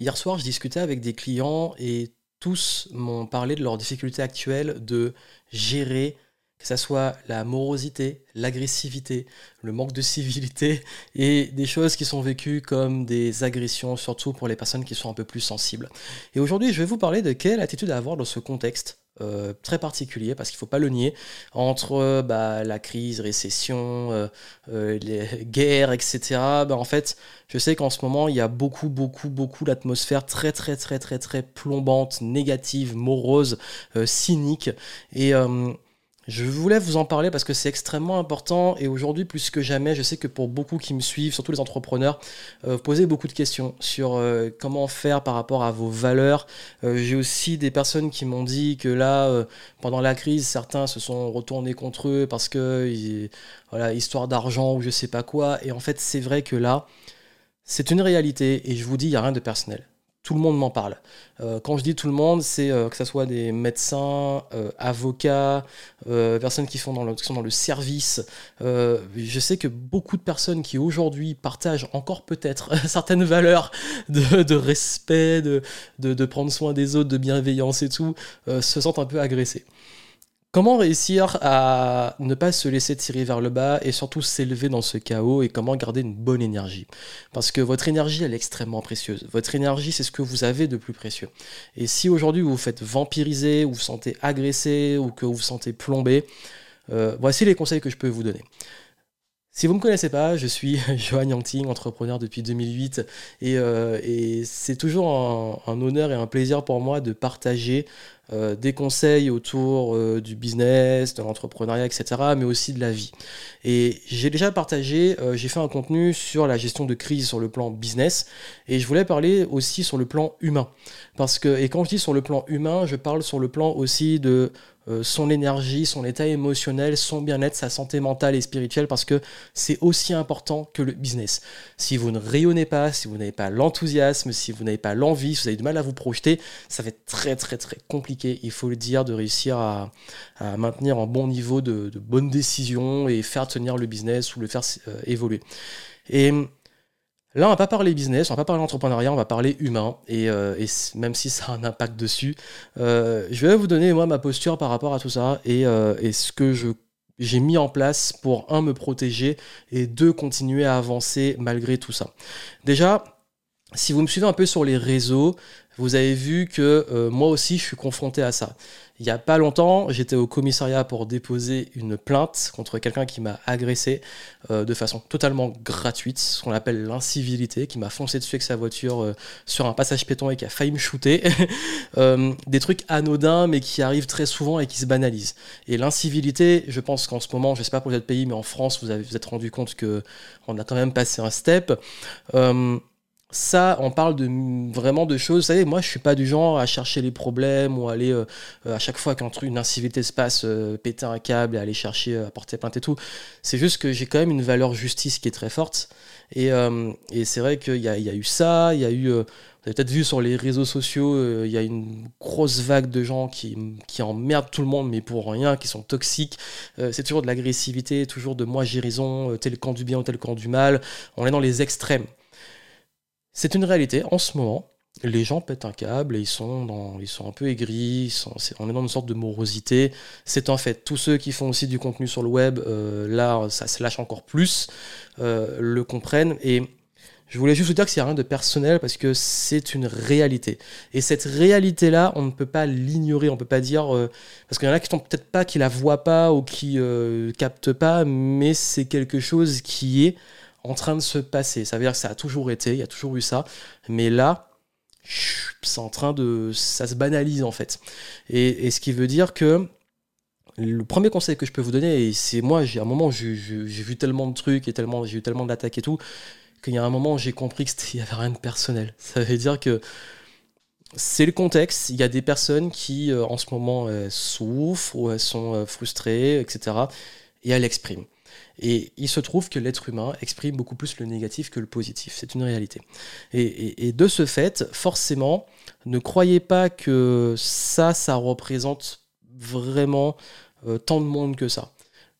Hier soir, je discutais avec des clients et tous m'ont parlé de leurs difficultés actuelles de gérer que ce soit la morosité, l'agressivité, le manque de civilité et des choses qui sont vécues comme des agressions, surtout pour les personnes qui sont un peu plus sensibles. Et aujourd'hui, je vais vous parler de quelle attitude avoir dans ce contexte euh, très particulier, parce qu'il ne faut pas le nier, entre euh, bah, la crise, récession, euh, les guerres, etc. Bah, en fait, je sais qu'en ce moment, il y a beaucoup, beaucoup, beaucoup d'atmosphère très, très, très, très, très plombante, négative, morose, cynique. Et je voulais vous en parler parce que c'est extrêmement important et aujourd'hui plus que jamais, je sais que pour beaucoup qui me suivent, surtout les entrepreneurs, euh, posez beaucoup de questions sur euh, comment faire par rapport à vos valeurs. Euh, j'ai aussi des personnes qui m'ont dit que là, pendant la crise, certains se sont retournés contre eux parce que voilà, histoire d'argent ou je sais pas quoi. Et en fait, c'est vrai que là, c'est une réalité et je vous dis, il n'y a rien de personnel tout le monde m'en parle. Euh, quand je dis tout le monde, c'est euh, que ce soit des médecins, euh, avocats, personnes qui, font dans le, sont dans le service. je sais que beaucoup de personnes qui aujourd'hui partagent encore peut-être certaines valeurs de, respect, de, de, prendre soin des autres, de bienveillance et tout, se sentent un peu agressées. Comment réussir à ne pas se laisser tirer vers le bas et surtout s'élever dans ce chaos et comment garder une bonne énergie? Parce que votre énergie, elle est extrêmement précieuse. Votre énergie, c'est ce que vous avez de plus précieux. Et si aujourd'hui vous vous faites vampiriser, ou vous vous sentez agressé ou que vous vous sentez plombé, euh, voici les conseils que je peux vous donner. Si vous ne me connaissez pas, je suis Johan Yangting, entrepreneur depuis 2008, euh, et, c'est toujours un, honneur et un plaisir pour moi de partager euh, des conseils autour euh, du business, de l'entrepreneuriat, etc., mais aussi de la vie. Et j'ai déjà partagé, j'ai fait un contenu sur la gestion de crise sur le plan business, et je voulais parler aussi sur le plan humain. Parce que, et quand je dis sur le plan humain, je parle sur le plan aussi de euh, son énergie, son état émotionnel, son bien-être, sa santé mentale et spirituelle, parce que c'est aussi important que le business. Si vous ne rayonnez pas, si vous n'avez pas l'enthousiasme, si vous n'avez pas l'envie, si vous avez du mal à vous projeter, ça va être très très très compliqué, il faut le dire, de réussir à, maintenir un bon niveau de, bonnes décisions et faire tenir le business ou le faire euh, évoluer. Là, on va pas parler business, on va pas parler entrepreneuriat, on va parler humain. Et, euh, même si ça a un impact dessus, euh, je vais vous donner moi ma posture par rapport à tout ça et, euh, ce que j'ai mis en place pour un me protéger et deux continuer à avancer malgré tout ça. Déjà, si vous me suivez un peu sur les réseaux, vous avez vu que moi aussi je suis confronté à ça. Il n'y a pas longtemps, j'étais au commissariat pour déposer une plainte contre quelqu'un qui m'a agressé euh, de façon totalement gratuite, ce qu'on appelle l'incivilité, qui m'a foncé dessus avec sa voiture euh, sur un passage péton et qui a failli me shooter. des trucs anodins mais qui arrivent très souvent et qui se banalisent. Et l'incivilité, je pense qu'en ce moment, je ne sais pas pour les autres pays, mais en France, vous vous êtes rendu compte qu'on a quand même passé un step ça, on parle de vraiment de choses. Vous savez, moi, je suis pas du genre à chercher les problèmes ou aller euh, à chaque fois qu'une incivilité se passe, euh, péter un câble et aller chercher, à euh, porter plainte et tout. C'est juste que j'ai quand même une valeur justice qui est très forte. Et, c'est vrai qu'il y, a, eu ça, il y a eu. vous avez peut-être vu sur les réseaux sociaux, il y a une grosse vague de gens qui, qui emmerdent tout le monde, mais pour rien, qui sont toxiques. c'est toujours de l'agressivité, toujours de moi j'ai raison, tel camp du bien ou tel camp du mal. On est dans les extrêmes. C'est une réalité en ce moment. Les gens pètent un câble et ils sont, ils sont un peu aigris, on est dans une sorte de morosité. C'est un fait. Tous ceux qui font aussi du contenu sur le web, euh, là, ça se lâche encore plus, euh, le comprennent. Et je voulais juste vous dire que c'est rien de personnel parce que c'est une réalité. Et cette réalité-là, on ne peut pas l'ignorer, on ne peut pas dire. Euh, parce qu'il y en a qui sont peut-être pas, qui la voient pas ou qui captent pas, mais c'est quelque chose qui est en train de se passer. Ça veut dire que ça a toujours été, il y a toujours eu ça. Mais là, c'est en train de. Ça se banalise en fait. Et, ce qui veut dire que. Le premier conseil que je peux vous donner, et c'est moi, j'ai un moment, j'ai vu tellement de trucs et tellement, j'ai eu tellement d'attaques et tout, qu'il y a un moment, j'ai compris qu'il n'y avait rien de personnel. Ça veut dire que c'est le contexte. Il y a des personnes qui, euh, en ce moment, souffrent ou elles sont euh, frustrées, etc. Et elles l'expriment. Et il se trouve que l'être humain exprime beaucoup plus le négatif que le positif. C'est une réalité. Et, de ce fait, forcément, ne croyez pas que ça, ça représente vraiment euh, tant de monde que ça.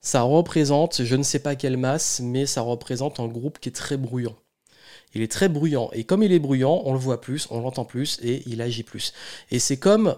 Ça représente, je ne sais pas quelle masse, mais ça représente un groupe qui est très bruyant. il est très bruyant. Et comme il est bruyant, on le voit plus, on l'entend plus et il agit plus. Et c'est comme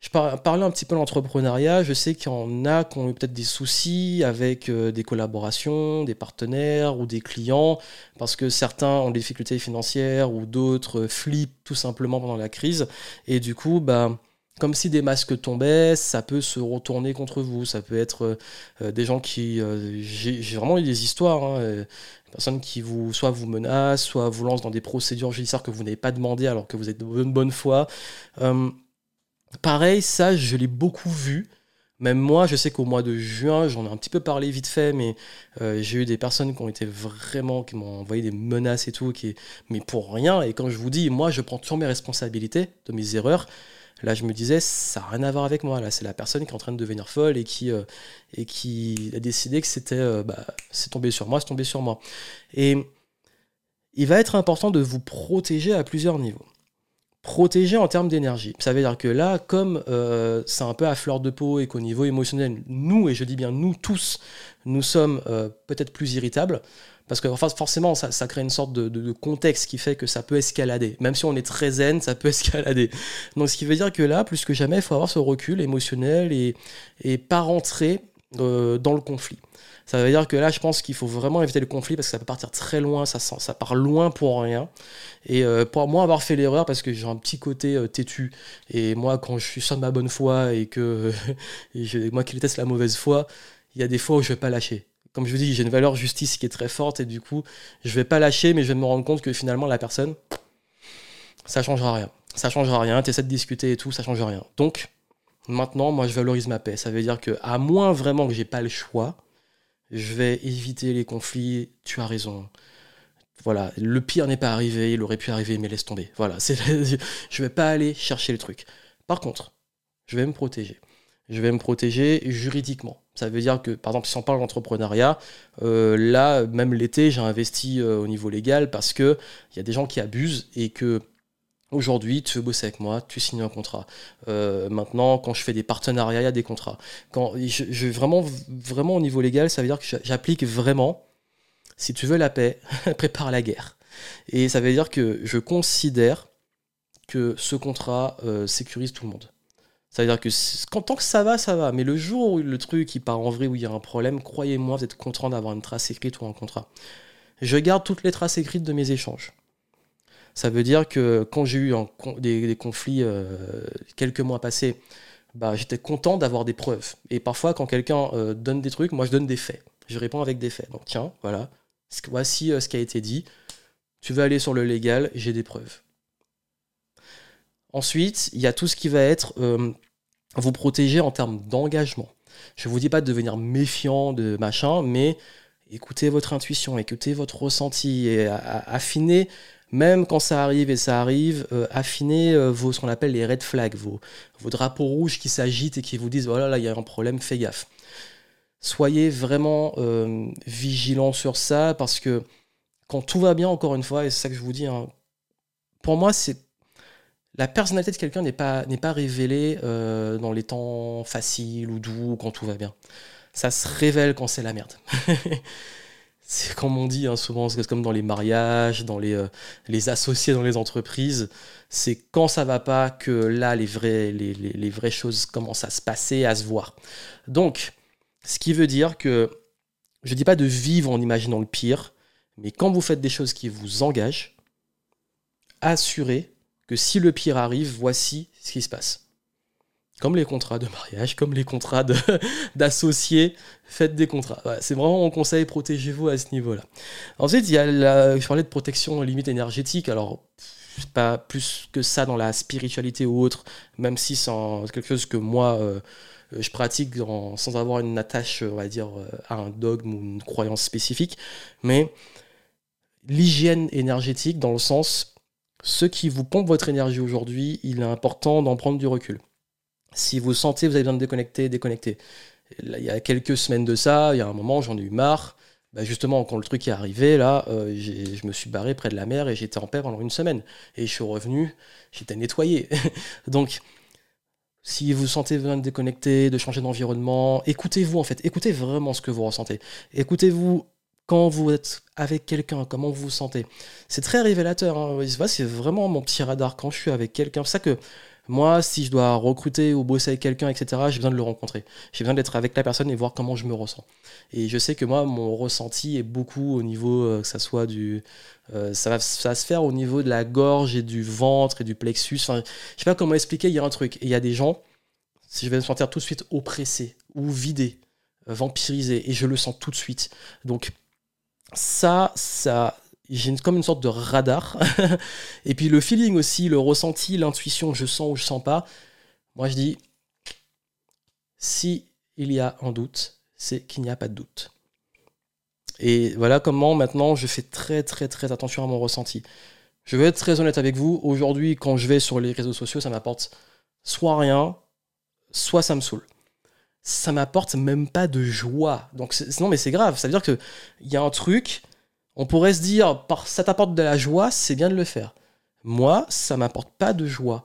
je parlais un petit peu l'entrepreneuriat. Je sais qu'il y en a qui ont eu peut-être des soucis avec euh, des collaborations, des partenaires ou des clients, parce que certains ont des difficultés financières ou d'autres flippent tout simplement pendant la crise. Et du coup, bah, comme si des masques tombaient, ça peut se retourner contre vous. Ça peut être euh, des gens qui. Euh, j'ai vraiment eu des histoires. Hein, personnes qui vous, soit vous menacent, soit vous lancent dans des procédures judiciaires que vous n'avez pas demandé alors que vous êtes de bonne, bonne foi. Pareil, ça, je l'ai beaucoup vu. Même moi, je sais qu'au mois de juin, j'en ai un petit peu parlé vite fait, mais euh, j'ai eu des personnes qui ont été vraiment, qui m'ont envoyé des menaces et tout, mais pour rien. Et quand je vous dis, moi, je prends toujours mes responsabilités de mes erreurs. Là, je me disais, ça n'a rien à voir avec moi. Là, c'est la personne qui est en train de devenir folle et qui, euh, a décidé que c'était, euh, bah, c'est tombé sur moi, c'est tombé sur moi. Et il va être important de vous protéger à plusieurs niveaux protéger en termes d'énergie. Ça veut dire que là, comme euh, c'est un peu à fleur de peau et qu'au niveau émotionnel, nous, et je dis bien nous tous, nous sommes euh, peut-être plus irritables, parce que forcément, ça, crée une sorte de, contexte qui fait que ça peut escalader. Même si on est très zen, ça peut escalader. Donc ce qui veut dire que là, plus que jamais, il faut avoir ce recul émotionnel et, et pas rentrer euh, dans le conflit. Ça veut dire que là, je pense qu'il faut vraiment éviter le conflit parce que ça peut partir très loin, ça, part loin pour rien. Et euh, pour moi, avoir fait l'erreur, parce que j'ai un petit côté euh, têtu, et moi, quand je suis sur ma bonne foi et que moi qui déteste la mauvaise foi, il y a des fois où je vais pas lâcher. Comme je vous dis, j'ai une valeur justice qui est très forte, et du coup, je vais pas lâcher, mais je vais me rendre compte que finalement, la personne, ça changera rien. Ça changera rien, tu essaies de discuter et tout, ça change rien. Donc, maintenant, moi, je valorise ma paix. Ça veut dire que, à moins vraiment que j'ai pas le choix, je vais éviter les conflits, tu as raison. Voilà, le pire n'est pas arrivé, il aurait pu arriver, mais laisse tomber. Voilà, c'est, je vais pas aller chercher le truc. Par contre, je vais me protéger. Je vais me protéger juridiquement. Ça veut dire que, par exemple, si on parle d'entrepreneuriat, euh, là, même l'été, j'ai investi euh, au niveau légal parce qu'il y a des gens qui abusent et que Aujourd'hui, tu veux bosser avec moi, tu signes un contrat. Euh, maintenant, quand je fais des partenariats, il y a des contrats. Quand je, vraiment, vraiment au niveau légal, ça veut dire que j'applique vraiment. Si tu veux la paix, prépare la guerre. Et ça veut dire que je considère que ce contrat euh, sécurise tout le monde. Ça veut dire que tant que ça va, ça va. Mais le jour où le truc il part en vrai, où il y a un problème, croyez-moi, vous êtes content d'avoir une trace écrite ou un contrat. Je garde toutes les traces écrites de mes échanges. Ça veut dire que quand j'ai eu des, conflits euh, quelques mois passés, bah, j'étais content d'avoir des preuves. Et parfois, quand quelqu'un euh, donne des trucs, moi je donne des faits. Je réponds avec des faits. Donc tiens, voilà, voici euh, ce qui a été dit. Tu veux aller sur le légal, j'ai des preuves. Ensuite, il y a tout ce qui va être vous protéger en termes d'engagement. Je ne vous dis pas de devenir méfiant de machin, mais écoutez votre intuition, écoutez votre ressenti et affinez même quand ça arrive et ça arrive, euh, affinez euh, vos, ce qu'on appelle les red flags, vos, vos drapeaux rouges qui s'agitent et qui vous disent voilà, là, il y a un problème, fais gaffe. Soyez vraiment euh, vigilants sur ça parce que quand tout va bien, encore une fois, et c'est ça que je vous dis, hein, pour moi, c'est la personnalité de quelqu'un n'est pas, n'est pas révélée dans les temps faciles ou doux, quand tout va bien. Ça se révèle quand c'est la merde. c'est comme on dit hein, souvent, c'est comme dans les mariages, dans les, euh, les associés dans les entreprises, c'est quand ça va pas que là les, les, les, vraies choses commencent à se passer, à se voir. Donc, ce qui veut dire que je ne dis pas de vivre en imaginant le pire, mais quand vous faites des choses qui vous engagent, assurez que si le pire arrive, voici ce qui se passe. Comme les contrats de mariage, comme les contrats d'associés, faites des contrats. c'est vraiment mon conseil, protégez-vous à ce niveau-là. Ensuite, il y a je parlais de protection limite énergétique. Alors, pas plus que ça dans la spiritualité ou autre, même si c'est quelque chose que moi, euh, je pratique sans avoir une attache, on va dire, euh, à un dogme ou une croyance spécifique. Mais l'hygiène énergétique, dans le sens, ce qui vous pompe votre énergie aujourd'hui, il est important d'en prendre du recul. Si vous sentez vous avez besoin de déconnecter, déconnectez. il y a quelques semaines de ça, il y a un moment, j'en ai eu marre. Bah, justement, quand le truc est arrivé, là, euh, je me suis barré près de la mer et j'étais en paix pendant une semaine. Et je suis revenu, j'étais nettoyé. Donc, si vous sentez besoin de déconnecter, de changer d'environnement, écoutez-vous en fait, écoutez vraiment ce que vous ressentez. Écoutez-vous quand vous êtes avec quelqu'un, comment vous vous sentez. C'est très révélateur. Hein. C'est vraiment mon petit radar quand je suis avec quelqu'un. C'est ça que moi, si je dois recruter ou bosser avec quelqu'un, etc., j'ai besoin de le rencontrer. J'ai besoin d'être avec la personne et voir comment je me ressens. Et je sais que moi, mon ressenti est beaucoup au niveau, euh, que ça soit du. Euh, ça, va, ça, se faire au niveau de la gorge et du ventre et du plexus. Enfin, je sais pas comment expliquer, il y a un truc. Il y a des gens, si je vais me sentir tout de suite oppressé ou vidé, euh, vampirisé, et je le sens tout de suite. Donc, ça, ça, j'ai comme une sorte de radar. et puis le feeling aussi, le ressenti, l'intuition, je sens ou je sens pas. Moi, je dis, si il y a un doute, c'est qu'il n'y a pas de doute. Et voilà comment maintenant je fais très très très attention à mon ressenti. Je vais être très honnête avec vous. Aujourd'hui, quand je vais sur les réseaux sociaux, ça m'apporte soit rien, soit ça me saoule. Ça m'apporte même pas de joie. Donc non, mais c'est grave. Ça veut dire qu'il y a un truc on pourrait se dire, ça t'apporte de la joie, c'est bien de le faire. Moi, ça m'apporte pas de joie.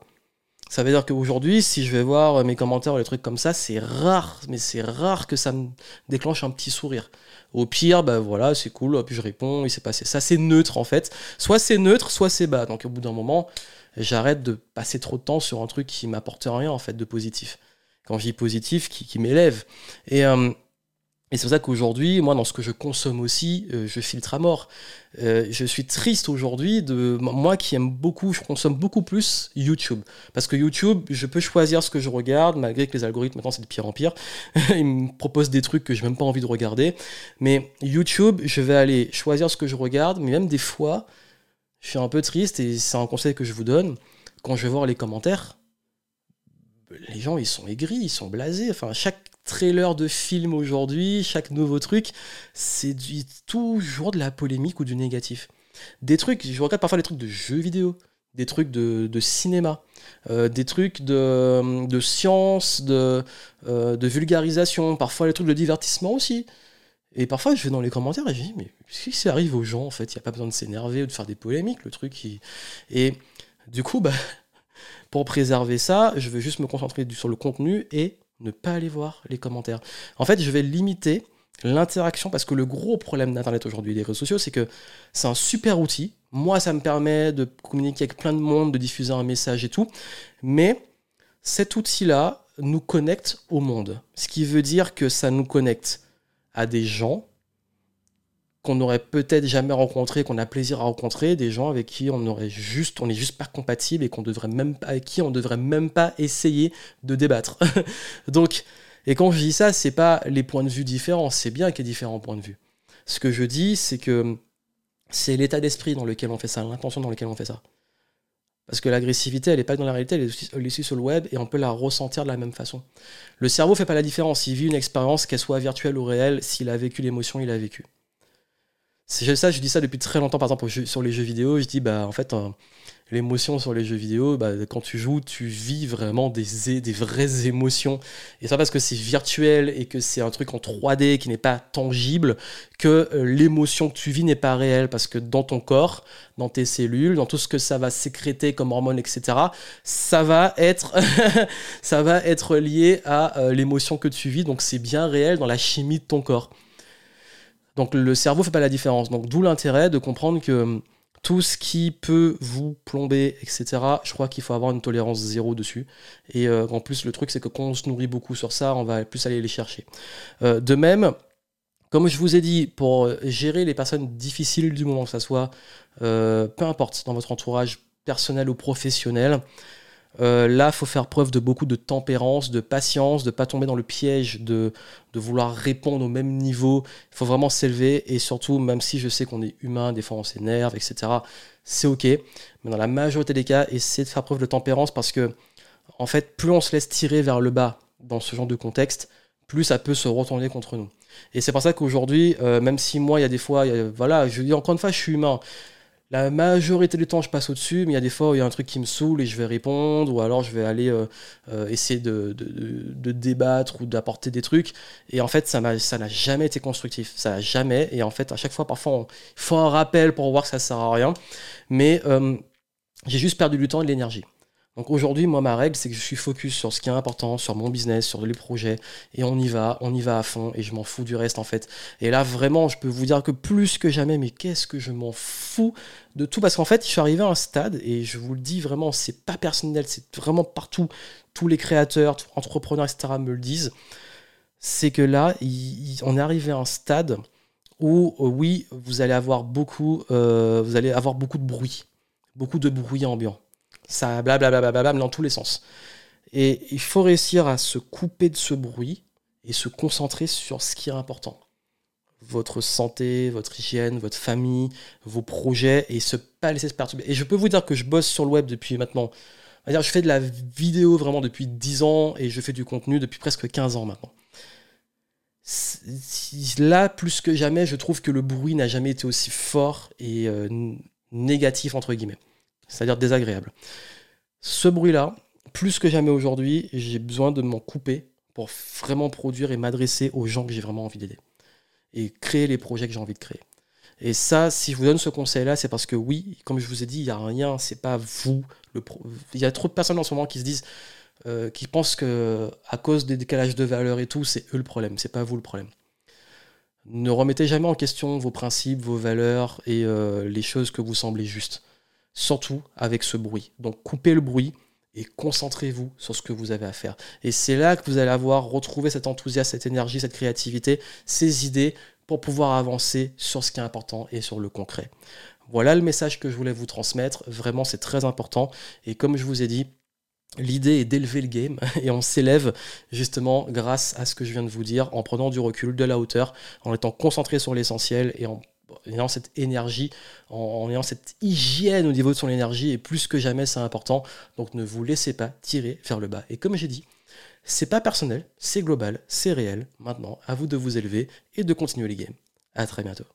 Ça veut dire qu'aujourd'hui, si je vais voir mes commentaires ou les trucs comme ça, c'est rare, mais c'est rare que ça me déclenche un petit sourire. Au pire, bah voilà, c'est cool, puis je réponds, il s'est passé ça. C'est neutre en fait. Soit c'est neutre, soit c'est bas. Donc au bout d'un moment, j'arrête de passer trop de temps sur un truc qui m'apporte rien en fait de positif. Quand je dis positif, qui, m'élève. Et euh, et c'est pour ça qu'aujourd'hui, moi, dans ce que je consomme aussi, euh, je filtre à mort. Euh, je suis triste aujourd'hui de moi qui aime beaucoup, je consomme beaucoup plus YouTube. Parce que YouTube, je peux choisir ce que je regarde, malgré que les algorithmes, maintenant, c'est de pire en pire. Ils me proposent des trucs que je n'ai même pas envie de regarder. Mais YouTube, je vais aller choisir ce que je regarde, mais même des fois, je suis un peu triste, et c'est un conseil que je vous donne, quand je vais voir les commentaires, les gens, ils sont aigris, ils sont blasés. Enfin, chaque trailer de film aujourd'hui, chaque nouveau truc, c'est toujours de la polémique ou du négatif. Des trucs, je regarde parfois les trucs de jeux vidéo, des trucs de, cinéma, euh, des trucs de, science, de, euh, de vulgarisation, parfois les trucs de divertissement aussi. Et parfois, je vais dans les commentaires et je dis, mais qu'est-ce qui arrive aux gens en fait Il n'y a pas besoin de s'énerver ou de faire des polémiques, le truc. Et du coup, bah, pour préserver ça, je vais juste me concentrer sur le contenu et ne pas aller voir les commentaires. En fait, je vais limiter l'interaction parce que le gros problème d'Internet aujourd'hui, des réseaux sociaux, c'est que c'est un super outil. Moi, ça me permet de communiquer avec plein de monde, de diffuser un message et tout. Mais cet outil-là nous connecte au monde. Ce qui veut dire que ça nous connecte à des gens qu'on n'aurait peut-être jamais rencontré, qu'on a plaisir à rencontrer, des gens avec qui on aurait juste, on n'est juste pas compatible et qu'on devrait même pas, avec qui on devrait même pas essayer de débattre. Donc, et quand je dis ça, c'est pas les points de vue différents, c'est bien qu'il y ait différents points de vue. Ce que je dis, c'est que c'est l'état d'esprit dans lequel on fait ça, l'intention dans laquelle on fait ça. Parce que l'agressivité, elle n'est pas dans la réalité, elle est, aussi, sur le web et on peut la ressentir de la même façon. Le cerveau fait pas la différence. Il vit une expérience, qu'elle soit virtuelle ou réelle, s'il a vécu l'émotion, il a vécu. C'est ça, je dis ça depuis très longtemps, par exemple, sur les jeux vidéo. Je dis, bah, en fait, euh, l'émotion sur les jeux vidéo, bah, quand tu joues, tu vis vraiment des, des vraies émotions. Et ça parce que c'est virtuel et que c'est un truc en 3D qui n'est pas tangible, que euh, l'émotion que tu vis n'est pas réelle. Parce que dans ton corps, dans tes cellules, dans tout ce que ça va sécréter comme hormones, etc., ça va être, ça va être lié à euh, l'émotion que tu vis. Donc c'est bien réel dans la chimie de ton corps. Donc le cerveau fait pas la différence. Donc d'où l'intérêt de comprendre que hum, tout ce qui peut vous plomber, etc., je crois qu'il faut avoir une tolérance zéro dessus. Et euh, en plus, le truc, c'est que quand on se nourrit beaucoup sur ça, on va plus aller les chercher. Euh, de même, comme je vous ai dit, pour gérer les personnes difficiles du moment, que ce soit euh, peu importe dans votre entourage personnel ou professionnel, euh, là, il faut faire preuve de beaucoup de tempérance, de patience, de ne pas tomber dans le piège de, de vouloir répondre au même niveau. Il faut vraiment s'élever et surtout, même si je sais qu'on est humain, des fois on s'énerve, etc., c'est ok. Mais dans la majorité des cas, essayez de faire preuve de tempérance parce que, en fait, plus on se laisse tirer vers le bas dans ce genre de contexte, plus ça peut se retourner contre nous. Et c'est pour ça qu'aujourd'hui, euh, même si moi, il y a des fois, voilà, je dis encore une fois, je suis humain. La majorité du temps, je passe au-dessus, mais il y a des fois où il y a un truc qui me saoule et je vais répondre, ou alors je vais aller euh, euh, essayer de, débattre ou d'apporter des trucs. Et en fait, ça n'a jamais été constructif. Ça n'a jamais. Et en fait, à chaque fois, parfois, il faut un rappel pour voir que ça sert à rien. Mais euh, j'ai juste perdu du temps et de l'énergie. Donc aujourd'hui, moi, ma règle, c'est que je suis focus sur ce qui est important, sur mon business, sur les projets, et on y va, on y va à fond, et je m'en fous du reste en fait. Et là, vraiment, je peux vous dire que plus que jamais, mais qu'est-ce que je m'en fous de tout, parce qu'en fait, je suis arrivé à un stade, et je vous le dis vraiment, c'est pas personnel, c'est vraiment partout, tous les créateurs, entrepreneurs, etc. me le disent, c'est que là, on est arrivé à un stade où, euh, oui, vous allez avoir beaucoup, euh, vous allez avoir beaucoup de bruit, beaucoup de bruit ambiant ça blablabla dans tous les sens. Et il faut réussir à se couper de ce bruit et se concentrer sur ce qui est important. Votre santé, votre hygiène, votre famille, vos projets et se pas laisser se perturber. Et je peux vous dire que je bosse sur le web depuis maintenant. je fais de la vidéo vraiment depuis 10 ans et je fais du contenu depuis presque 15 ans maintenant. Là, plus que jamais, je trouve que le bruit n'a jamais été aussi fort et euh, négatif, entre guillemets c'est-à-dire désagréable. Ce bruit-là, plus que jamais aujourd'hui, j'ai besoin de m'en couper pour vraiment produire et m'adresser aux gens que j'ai vraiment envie d'aider. Et créer les projets que j'ai envie de créer. Et ça, si je vous donne ce conseil-là, c'est parce que oui, comme je vous ai dit, il n'y a rien, c'est pas vous. Il y a trop de personnes en ce moment qui se disent, euh, qui pensent que à cause des décalages de valeurs et tout, c'est eux le problème, c'est pas vous le problème. Ne remettez jamais en question vos principes, vos valeurs et euh, les choses que vous semblez justes surtout avec ce bruit. Donc coupez le bruit et concentrez-vous sur ce que vous avez à faire. Et c'est là que vous allez avoir retrouvé cet enthousiasme, cette énergie, cette créativité, ces idées pour pouvoir avancer sur ce qui est important et sur le concret. Voilà le message que je voulais vous transmettre. Vraiment, c'est très important. Et comme je vous ai dit, L'idée est d'élever le game et on s'élève justement grâce à ce que je viens de vous dire en prenant du recul, de la hauteur, en étant concentré sur l'essentiel et en en ayant cette énergie, en, ayant cette hygiène au niveau de son énergie, et plus que jamais c'est important. Donc ne vous laissez pas tirer vers le bas. Et comme j'ai dit, c'est pas personnel, c'est global, c'est réel. Maintenant, à vous de vous élever et de continuer les games. À très bientôt.